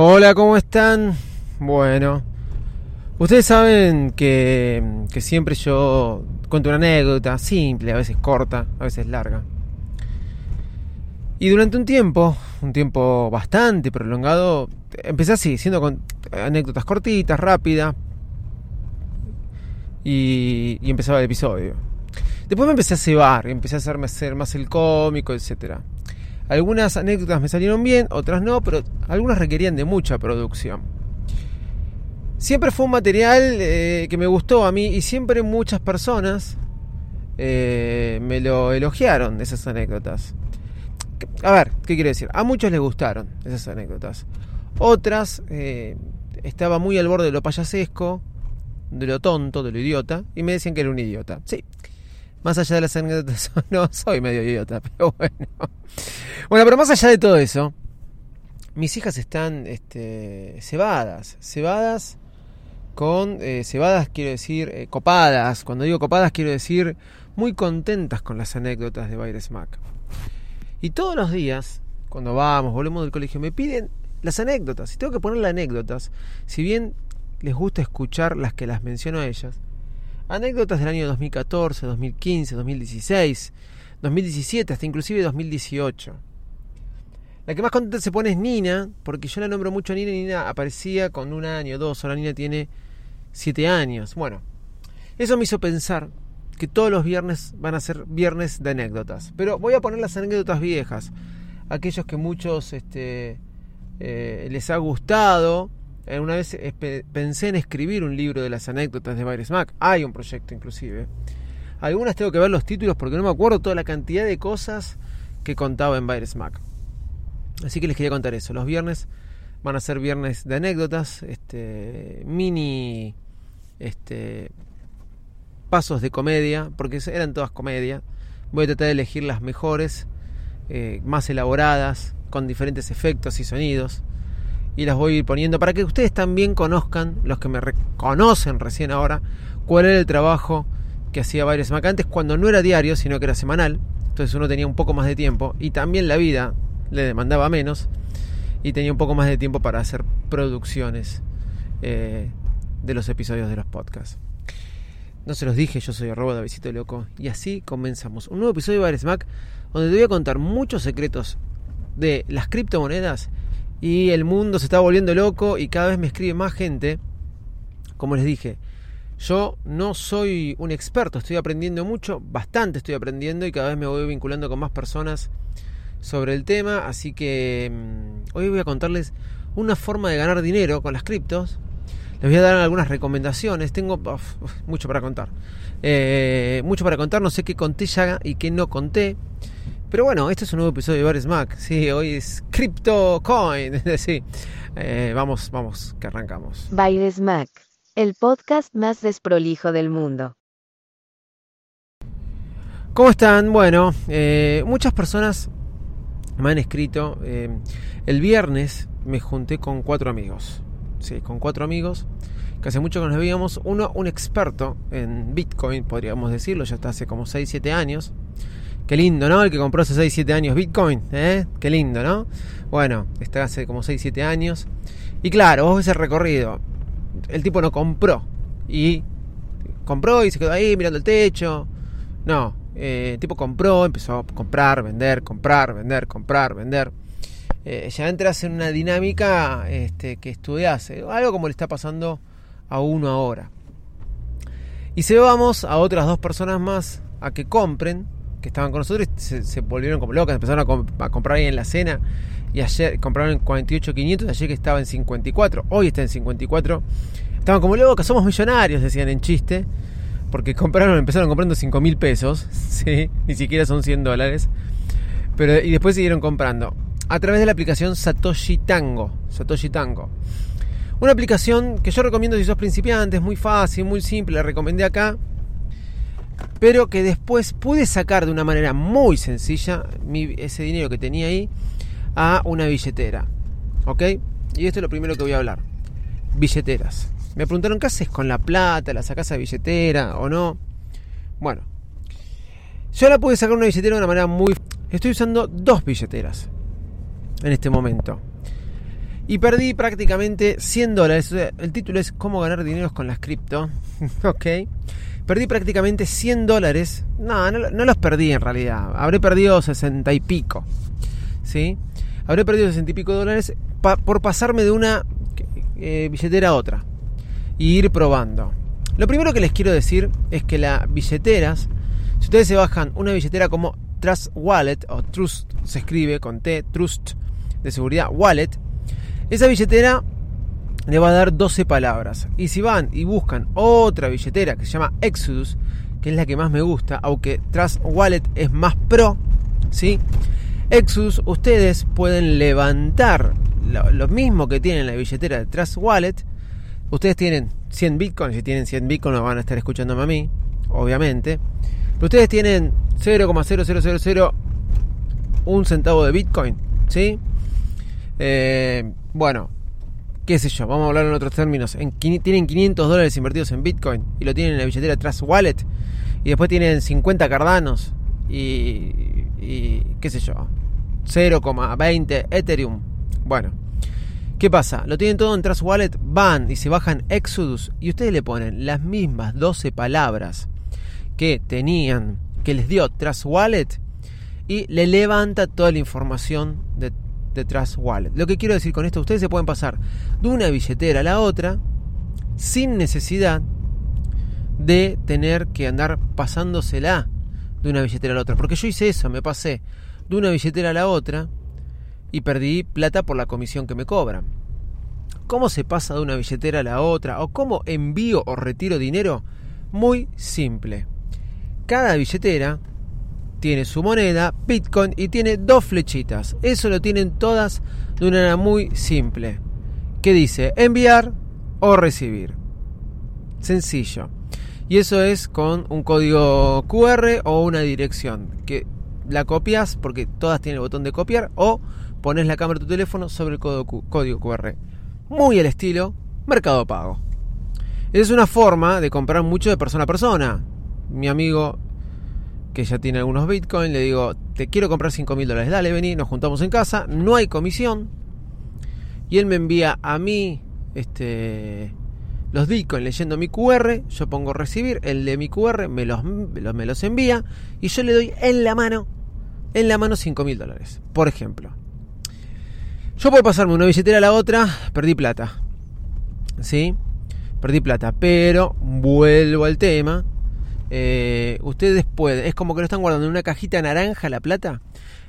Hola, ¿cómo están? Bueno, ustedes saben que, que, siempre yo cuento una anécdota simple, a veces corta, a veces larga. Y durante un tiempo, un tiempo bastante prolongado, empecé así, siendo anécdotas cortitas, rápidas, y, y empezaba el episodio. Después me empecé a cebar, empecé a hacerme hacer más el cómico, etcétera. Algunas anécdotas me salieron bien, otras no, pero algunas requerían de mucha producción. Siempre fue un material eh, que me gustó a mí y siempre muchas personas eh, me lo elogiaron, esas anécdotas. A ver, ¿qué quiero decir? A muchos les gustaron esas anécdotas. Otras eh, estaba muy al borde de lo payasesco, de lo tonto, de lo idiota, y me decían que era un idiota. Sí, más allá de las anécdotas, no soy medio idiota, pero bueno. Bueno, pero más allá de todo eso, mis hijas están este, cebadas, cebadas con eh, cebadas quiero decir eh, copadas. Cuando digo copadas quiero decir muy contentas con las anécdotas de Baires Mac. Y todos los días, cuando vamos, volvemos del colegio, me piden las anécdotas. Y tengo que ponerle anécdotas. Si bien les gusta escuchar las que las menciono a ellas, anécdotas del año 2014, 2015, 2016, 2017, hasta inclusive 2018. La que más contenta se pone es Nina, porque yo la nombro mucho a Nina y Nina aparecía con un año, dos, ahora Nina tiene siete años. Bueno, eso me hizo pensar que todos los viernes van a ser viernes de anécdotas. Pero voy a poner las anécdotas viejas, aquellos que muchos este, eh, les ha gustado. Una vez pensé en escribir un libro de las anécdotas de Byres Mac. Hay un proyecto inclusive. Algunas tengo que ver los títulos porque no me acuerdo toda la cantidad de cosas que contaba en Byres Mac. Así que les quería contar eso. Los viernes van a ser viernes de anécdotas, este, mini este, pasos de comedia, porque eran todas comedia. Voy a tratar de elegir las mejores, eh, más elaboradas, con diferentes efectos y sonidos. Y las voy a ir poniendo para que ustedes también conozcan, los que me reconocen recién ahora, cuál era el trabajo que hacía varios Macantes cuando no era diario, sino que era semanal. Entonces uno tenía un poco más de tiempo y también la vida le demandaba menos y tenía un poco más de tiempo para hacer producciones eh, de los episodios de los podcasts. No se los dije, yo soy arroba de Visito Loco y así comenzamos un nuevo episodio de Bares Mac donde te voy a contar muchos secretos de las criptomonedas y el mundo se está volviendo loco y cada vez me escribe más gente. Como les dije, yo no soy un experto, estoy aprendiendo mucho, bastante estoy aprendiendo y cada vez me voy vinculando con más personas sobre el tema, así que mm, hoy voy a contarles una forma de ganar dinero con las criptos. Les voy a dar algunas recomendaciones, tengo mucho para contar. Eh, mucho para contar, no sé qué conté ya y qué no conté. Pero bueno, este es un nuevo episodio de Bares Mac. Sí, hoy es Crypto Coin. sí, eh, vamos, vamos, que arrancamos. Baires Mac, el podcast más desprolijo del mundo. ¿Cómo están? Bueno, eh, muchas personas me han escrito. Eh, el viernes me junté con cuatro amigos. Sí, con cuatro amigos. Que hace mucho que nos veíamos. Uno, un experto en Bitcoin, podríamos decirlo, ya está hace como 6, 7 años. Qué lindo, ¿no? El que compró hace 6, 7 años Bitcoin, ¿eh? Qué lindo, ¿no? Bueno, está hace como 6, 7 años. Y claro, vos ves el recorrido. El tipo no compró. Y compró y se quedó ahí mirando el techo. No, eh, el tipo compró, empezó a comprar, vender, comprar, vender, comprar, vender. Eh, ya entras en una dinámica este, que estudias, algo como le está pasando a uno ahora. Y se vamos a otras dos personas más a que compren, que estaban con nosotros se, volvieron como locas, empezaron a, comprar ahí en la cena. Y ayer compraron en 48.500, ayer que estaba en 54, hoy está en 54. Estaban como locas, somos millonarios, decían en chiste porque compraron, empezaron comprando 5 mil pesos, ¿sí? ni siquiera son 100 dólares, pero, y después siguieron comprando. a través de la aplicación Satoshi Tango. Satoshi Tango. Una aplicación que yo recomiendo si sos principiante, es muy fácil, muy simple, la recomendé acá. Pero que después pude sacar de una manera muy sencilla ese dinero que tenía ahí a una billetera. ¿Ok? Y esto es lo primero que voy a hablar. Billeteras. Me preguntaron, ¿qué haces con la plata? ¿La sacas a billetera o no? Bueno, yo la pude sacar una billetera de una manera muy... Estoy usando dos billeteras en este momento. Y perdí prácticamente 100 dólares. El título es ¿Cómo ganar dinero con las cripto? ok. Perdí prácticamente 100 dólares. No, no, los perdí en realidad. Habré perdido 60 y pico. ¿Sí? Habré perdido 60 y pico dólares por pasarme de una eh, billetera a otra. Y ir probando. Lo primero que les quiero decir es que las billeteras, si ustedes se bajan una billetera como Trust Wallet, o Trust se escribe con T, Trust de seguridad, Wallet, esa billetera le va a dar 12 palabras. Y si van y buscan otra billetera que se llama Exodus, que es la que más me gusta, aunque Trust Wallet es más pro, ¿sí? Exodus, ustedes pueden levantar lo, mismo que tienen la billetera de Trust Wallet. Ustedes tienen 100 bitcoins, si tienen 100 bitcoins van a estar escuchándome a mí, obviamente. Pero ustedes tienen 0,0000 un centavo de bitcoin, ¿sí? Eh, bueno, qué sé yo, vamos a hablar en otros términos. tienen 500 dólares invertidos en Bitcoin y lo tienen en la billetera Trust Wallet. Y después tienen 50 cardanos y, y qué sé yo, 0,20 Ethereum. Bueno, ¿qué pasa? Lo tienen todo en Trust Wallet, van y se bajan Exodus y ustedes le ponen las mismas 12 palabras que tenían, que les dio Trust Wallet y le levanta toda la información de de Trust Wallet. Lo que quiero decir con esto, ustedes se pueden pasar de una billetera a la otra sin necesidad de tener que andar pasándosela de una billetera a la otra. Porque yo hice eso, me pasé de una billetera a la otra y perdí plata por la comisión que me cobran. ¿Cómo se pasa de una billetera a la otra? ¿O cómo envío o retiro dinero? Muy simple. Cada billetera tiene su moneda, Bitcoin, y tiene dos flechitas. Eso lo tienen todas de una manera muy simple. Que dice enviar o recibir. Sencillo. Y eso es con un código QR o una dirección. Que la copias porque todas tienen el botón de copiar o pones la cámara de tu teléfono sobre el código QR. Muy el estilo Mercado Pago. Es una forma de comprar mucho de persona a persona. Mi amigo que ya tiene algunos bitcoins, le digo, te quiero comprar 5 mil dólares, dale, vení, nos juntamos en casa, no hay comisión, y él me envía a mí este, los bitcoins leyendo mi QR, yo pongo recibir, el de mi QR me los, me los envía, y yo le doy en la mano, en la mano 5 mil dólares, por ejemplo. Yo puedo pasarme una billetera a la otra, perdí plata. ¿Sí? Perdí plata, pero vuelvo al tema eh, ustedes pueden, es como que lo están guardando en una cajita naranja la plata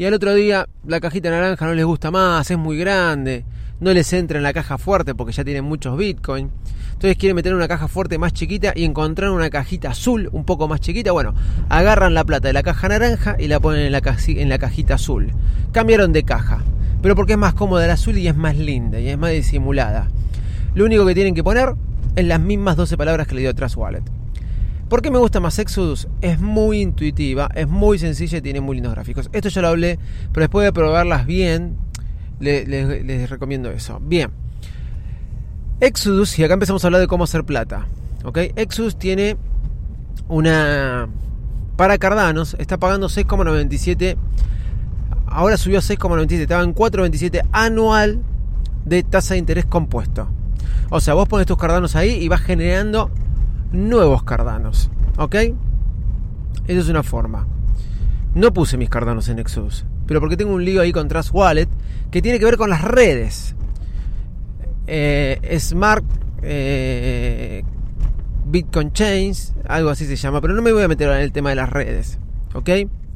y al otro día la cajita naranja no les gusta más, es muy grande, no les entra en la caja fuerte porque ya tienen muchos bitcoins. Entonces quieren meter una caja fuerte más chiquita y encontrar una cajita azul un poco más chiquita. Bueno, agarran la plata de la caja naranja y la ponen en la, en la cajita azul. Cambiaron de caja, pero porque es más cómoda la azul y es más linda y es más disimulada. Lo único que tienen que poner es las mismas 12 palabras que le dio Trust Wallet. ¿Por qué me gusta más Exodus? Es muy intuitiva, es muy sencilla y tiene muy lindos gráficos. Esto ya lo hablé, pero después de probarlas bien, les, recomiendo eso. Bien. Exodus, y acá empezamos a hablar de cómo hacer plata. ¿Ok? Exodus tiene una... Para Cardanos, está pagando 6,97. Ahora subió a 6,97. Estaba en 4,27 anual de tasa de interés compuesto. O sea, vos pones tus Cardanos ahí y vas generando nuevos cardanos. ¿Ok? Esa es una forma. No puse mis cardanos en Exodus, pero porque tengo un lío ahí con Trust Wallet que tiene que ver con las redes. Eh, Smart eh, Bitcoin Chains, algo así se llama, pero no me voy a meter en el tema de las redes, ¿ok?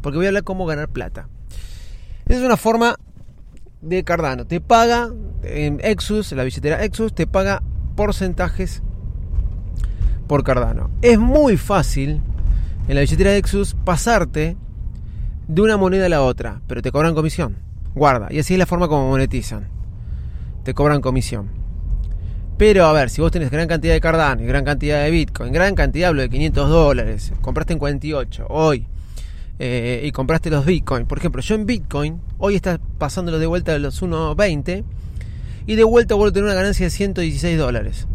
Porque voy a hablar cómo ganar plata. Esa es una forma de Cardano. Te paga en Exodus, la billetera Exodus, te paga porcentajes por Cardano. Es muy fácil en la billetera de Exus pasarte de una moneda a la otra, pero te cobran comisión. Guarda. Y así es la forma como monetizan. Te cobran comisión. Pero a ver, si vos tenés gran cantidad de Cardano y gran cantidad de Bitcoin, gran cantidad, hablo de 500 dólares, compraste en 48 hoy eh, y compraste los Bitcoin. Por ejemplo, yo en Bitcoin, hoy estás pasándolo de vuelta de los 1.20 y de vuelta vuelvo a tener una ganancia de 116 dólares.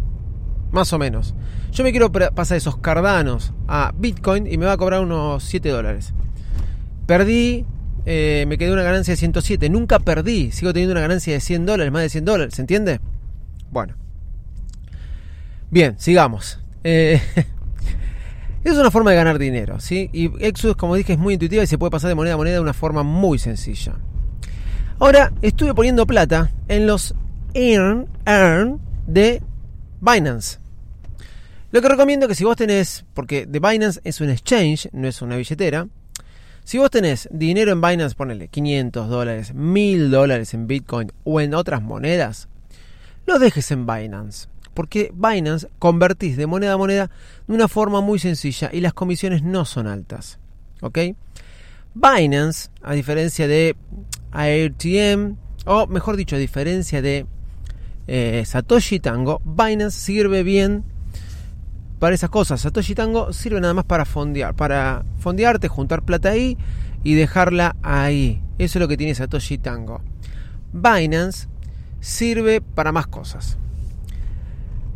Más o menos. Yo me quiero pasar esos Cardanos a Bitcoin y me va a cobrar unos 7 dólares. Perdí, eh, me quedé una ganancia de 107. Nunca perdí, sigo teniendo una ganancia de 100 dólares, más de 100 dólares, ¿se entiende? Bueno. Bien, sigamos. Eh, es una forma de ganar dinero, ¿sí? Y Exodus, como dije, es muy intuitiva y se puede pasar de moneda a moneda de una forma muy sencilla. Ahora, estuve poniendo plata en los Earn, Earn de Binance. Lo que recomiendo que si vos tenés, porque de Binance es un exchange, no es una billetera, si vos tenés dinero en Binance, ponele 500 dólares, 1000 dólares en Bitcoin o en otras monedas, lo dejes en Binance porque Binance convertís de moneda a moneda de una forma muy sencilla y las comisiones no son altas. ¿Ok? Binance, a diferencia de AirTM, o mejor dicho, a diferencia de eh, Satoshi Tango, Binance sirve bien para esas cosas. Satoshi Tango sirve nada más para fondear, para fondearte, juntar plata ahí y dejarla ahí. Eso es lo que tiene Satoshi Tango. Binance sirve para más cosas.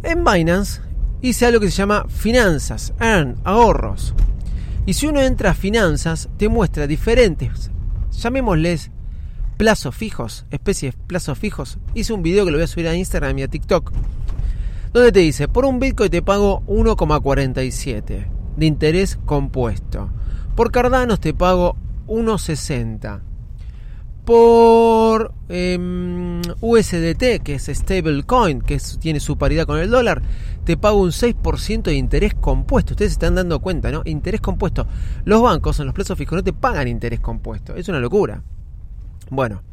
En Binance hice algo que se llama finanzas, earn, ahorros. Y si uno entra a finanzas, te muestra diferentes, llamémosles plazos fijos, especies de plazos fijos. Hice un video que lo voy a subir a Instagram y a TikTok. Donde te dice, por un Bitcoin te pago 1,47 de interés compuesto. Por Cardanos te pago 1,60 por em, USDT, que es stablecoin, que tiene su paridad con el dólar, te pago un 6% de interés compuesto. Ustedes se están dando cuenta, ¿no? Interés compuesto. Los bancos en los plazos fijos no te pagan interés compuesto. Es una locura. Bueno,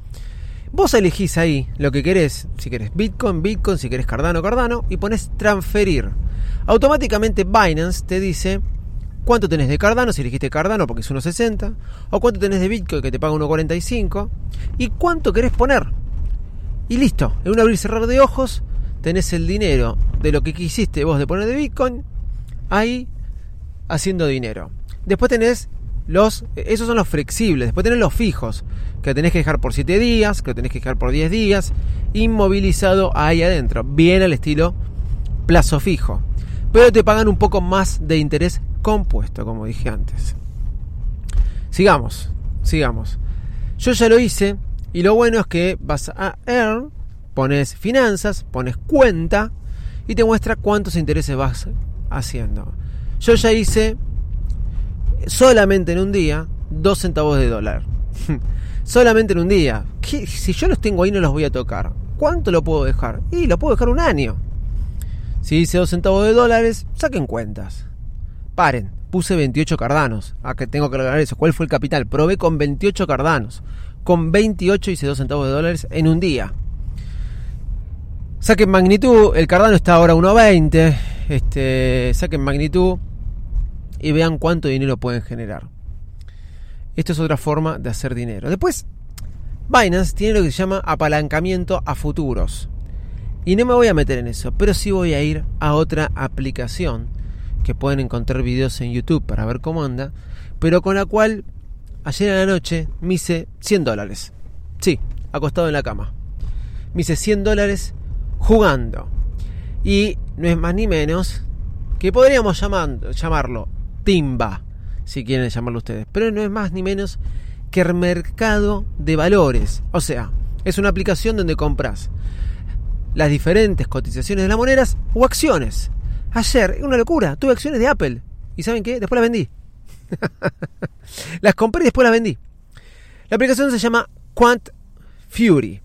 vos elegís ahí lo que querés. Si querés Bitcoin, Bitcoin, si querés Cardano, Cardano, y pones transferir. Automáticamente Binance te dice cuánto tenés de Cardano, si elegiste Cardano porque es 1.60, o cuánto tenés de Bitcoin que te paga 1.45, y cuánto querés poner. Y listo, en un abrir y cerrar de ojos tenés el dinero de lo que quisiste vos de poner de Bitcoin ahí haciendo dinero. Después tenés los, esos son los flexibles, después tenés los fijos, que tenés que dejar por 7 días, que tenés que dejar por 10 días, inmovilizado ahí adentro, bien al estilo plazo fijo. Pero te pagan un poco más de interés compuesto, como dije antes. Sigamos, sigamos. Yo ya lo hice y lo bueno es que vas a Earn, pones finanzas, pones cuenta y te muestra cuántos intereses vas haciendo. Yo ya hice solamente en un día dos centavos de dólar. solamente en un día. Si yo los tengo ahí no los voy a tocar. ¿Cuánto lo puedo dejar? Y lo puedo dejar un año. Si hice dos centavos de dólares, saquen cuentas. Paren, puse 28 cardanos. Ah, que tengo que aclarar eso. ¿Cuál fue el capital? Probé con 28 cardanos. Con 28 hice 2 centavos de dólares en un día. Saquen magnitud, el cardano está ahora 1.20. Este, saquen magnitud y vean cuánto dinero pueden generar. Esto es otra forma de hacer dinero. Después, Binance tiene lo que se llama apalancamiento a futuros. Y no me voy a meter en eso, pero sí voy a ir a otra aplicación que pueden encontrar videos en YouTube para ver cómo anda, pero con la cual ayer en la noche me hice 100 dólares. Sí, acostado en la cama. Me hice 100 dólares jugando. Y no es más ni menos que podríamos llamarlo timba, si quieren llamarlo ustedes. Pero no es más ni menos que el mercado de valores. O sea, es una aplicación donde compras las diferentes cotizaciones de las monedas o acciones. Ayer, una locura, tuve acciones de Apple. ¿Y saben qué? Después las vendí. las compré y después las vendí. La aplicación se llama Quant Fury.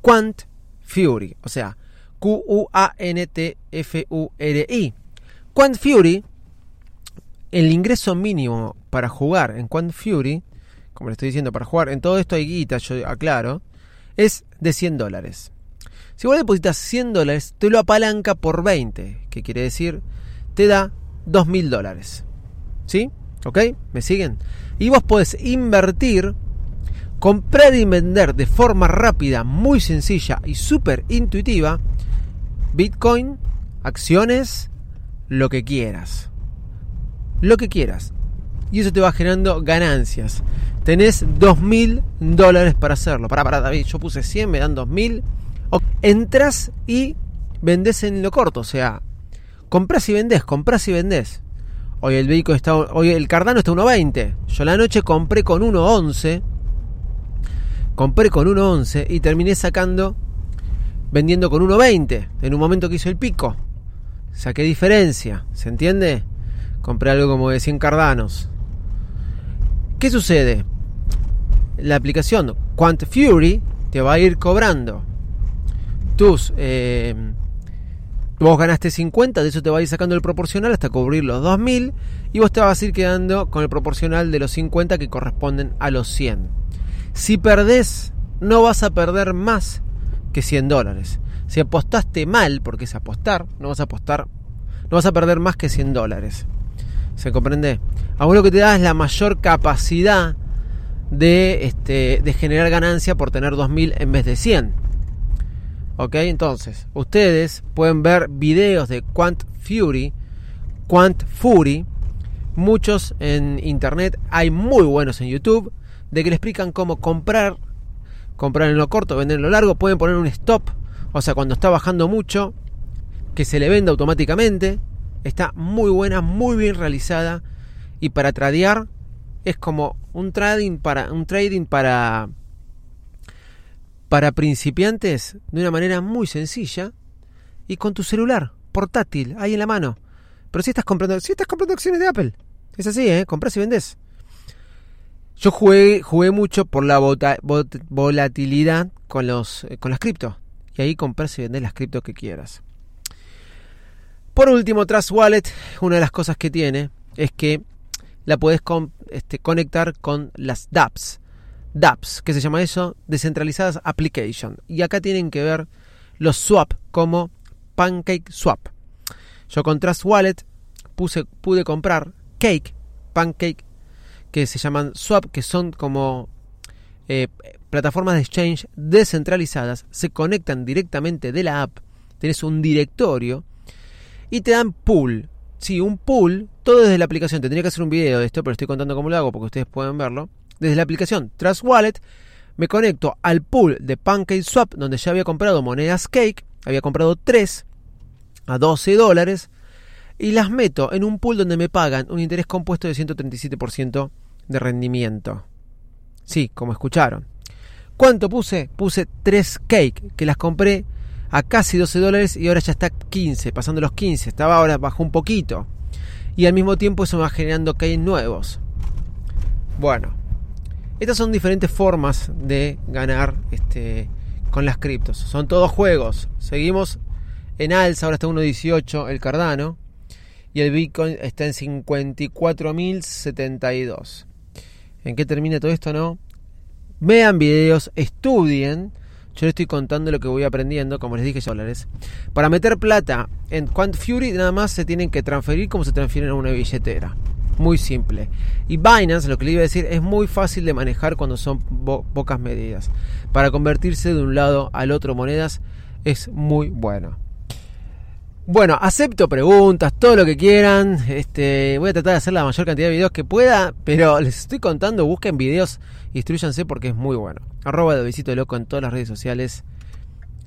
Quant Fury. O sea, Q-U-A-N-T-F-U-R-I. Quant Fury, el ingreso mínimo para jugar en Quant Fury, como le estoy diciendo, para jugar en todo esto hay guita, yo aclaro, es de 100 dólares. Si vos depositas 100 dólares, te lo apalanca por 20, que quiere decir, te da 2.000 dólares. ¿Sí? ¿Ok? ¿Me siguen? Y vos podés invertir comprar y vender de forma rápida, muy sencilla y súper intuitiva, Bitcoin, acciones, lo que quieras. Lo que quieras. Y eso te va generando ganancias. Tenés 2.000 dólares para hacerlo. Para, para, David, yo puse 100, me dan 2.000. Entras y vendés en lo corto. O sea, compras y vendés, compras y vendés. Hoy el vehículo está, hoy el Cardano está 1.20. Yo la noche compré con 1.11. Compré con 1.11 y terminé sacando, vendiendo con 1.20 en un momento que hizo el pico. Saqué diferencia, ¿se entiende? Compré algo como de 100 Cardanos. ¿Qué sucede? La aplicación Quant Fury te va a ir cobrando tus eh, Vos ganaste 50, de eso te va a ir sacando el proporcional hasta cubrir los 2000 y vos te vas a ir quedando con el proporcional de los 50 que corresponden a los 100. Si perdés, no vas a perder más que 100 dólares. Si apostaste mal, porque es apostar, no vas a apostar, no vas a perder más que 100 dólares. ¿Se comprende? A vos lo que te da es la mayor capacidad de, este, de generar ganancia por tener 2000 en vez de 100. Ok, entonces, ustedes pueden ver videos de Quant Fury, Quant Fury, muchos en internet, hay muy buenos en YouTube, de que le explican cómo comprar, comprar en lo corto, vender en lo largo, pueden poner un stop, o sea, cuando está bajando mucho, que se le venda automáticamente, está muy buena, muy bien realizada, y para tradear es como un trading para, un trading para para principiantes de una manera muy sencilla y con tu celular portátil ahí en la mano. Pero si estás comprando, si estás comprando acciones de Apple, es así, ¿eh? Compras y vendes. Yo jugué, jugué mucho por la volatilidad con, los, eh, con las cripto. Y ahí compras y vendes las cripto que quieras. Por último, Trust Wallet, una de las cosas que tiene es que la puedes este, conectar con las dApps. dApps, que se llama eso, Decentralizadas Application. Y acá tienen que ver los swap como Pancake Swap. Yo con Trust Wallet puse, pude comprar Cake, Pancake, que se llaman Swap, que son como eh, plataformas de exchange descentralizadas, se conectan directamente de la app, tenés un directorio y te dan pool. Sí, un pool, todo desde la aplicación. Tendría que hacer un video de esto, pero estoy contando cómo lo hago porque ustedes pueden verlo desde la aplicación Trust Wallet me conecto al pool de PancakeSwap donde ya había comprado monedas Cake, había comprado 3 a 12 dólares y las meto en un pool donde me pagan un interés compuesto de 137% de rendimiento. Sí, como escucharon. ¿Cuánto puse? Puse 3 cake que las compré a casi 12 dólares y ahora ya está 15, pasando los 15. Estaba ahora bajo un poquito. Y al mismo tiempo eso va generando cake nuevos. Bueno, estas son diferentes formas de ganar este, con las criptos. Son todos juegos. Seguimos en alza, ahora está 1.18 el Cardano y el Bitcoin está en 54.072. ¿En qué termina todo esto, no? Vean videos, estudien. Yo les estoy contando lo que voy aprendiendo, como les dije, dólares. Para meter plata en Quant Fury, nada más se tienen que transferir como se transfieren a una billetera muy simple. Y Binance, lo que le iba a decir, es muy fácil de manejar cuando son pocas medidas. Para convertirse de un lado al otro monedas es muy bueno. Bueno, acepto preguntas, todo lo que quieran. Este, voy a tratar de hacer la mayor cantidad de videos que pueda, pero les estoy contando, busquen videos, instruyanse porque es muy bueno. Arroba de Visito Loco en todas las redes sociales.